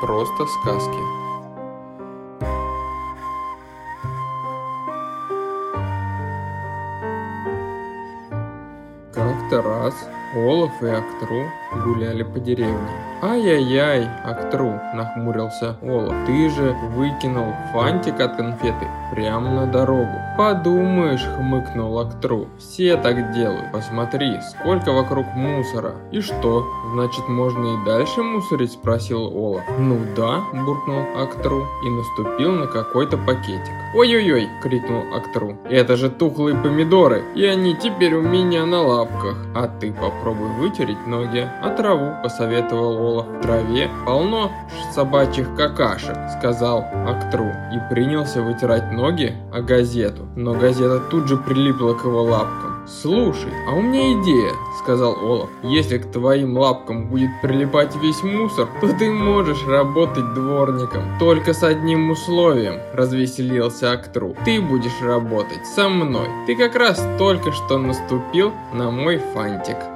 просто сказки. Как-то раз Олаф и Актру гуляли по деревне. «Ай-яй-яй, Актру!» – нахмурился Олаф. «Ты же выкинул фантик от конфеты прямо на дорогу». «Подумаешь!» – хмыкнул Актру. «Все так делают. Посмотри, сколько вокруг мусора». «И что, значит можно и дальше мусорить?» – спросил Олаф. «Ну да!» – буркнул Актру и наступил на какой-то пакетик. «Ой-ой-ой!» – крикнул Актру. «Это же тухлые помидоры, и они теперь у меня на лапках. А ты попробуй вытереть ноги, а траву», – посоветовал Олаф. В траве полно собачьих какашек, сказал Актру и принялся вытирать ноги о газету. Но газета тут же прилипла к его лапкам. «Слушай, а у меня идея», — сказал Олаф. «Если к твоим лапкам будет прилипать весь мусор, то ты можешь работать дворником. Только с одним условием», — развеселился Актру. «Ты будешь работать со мной. Ты как раз только что наступил на мой фантик».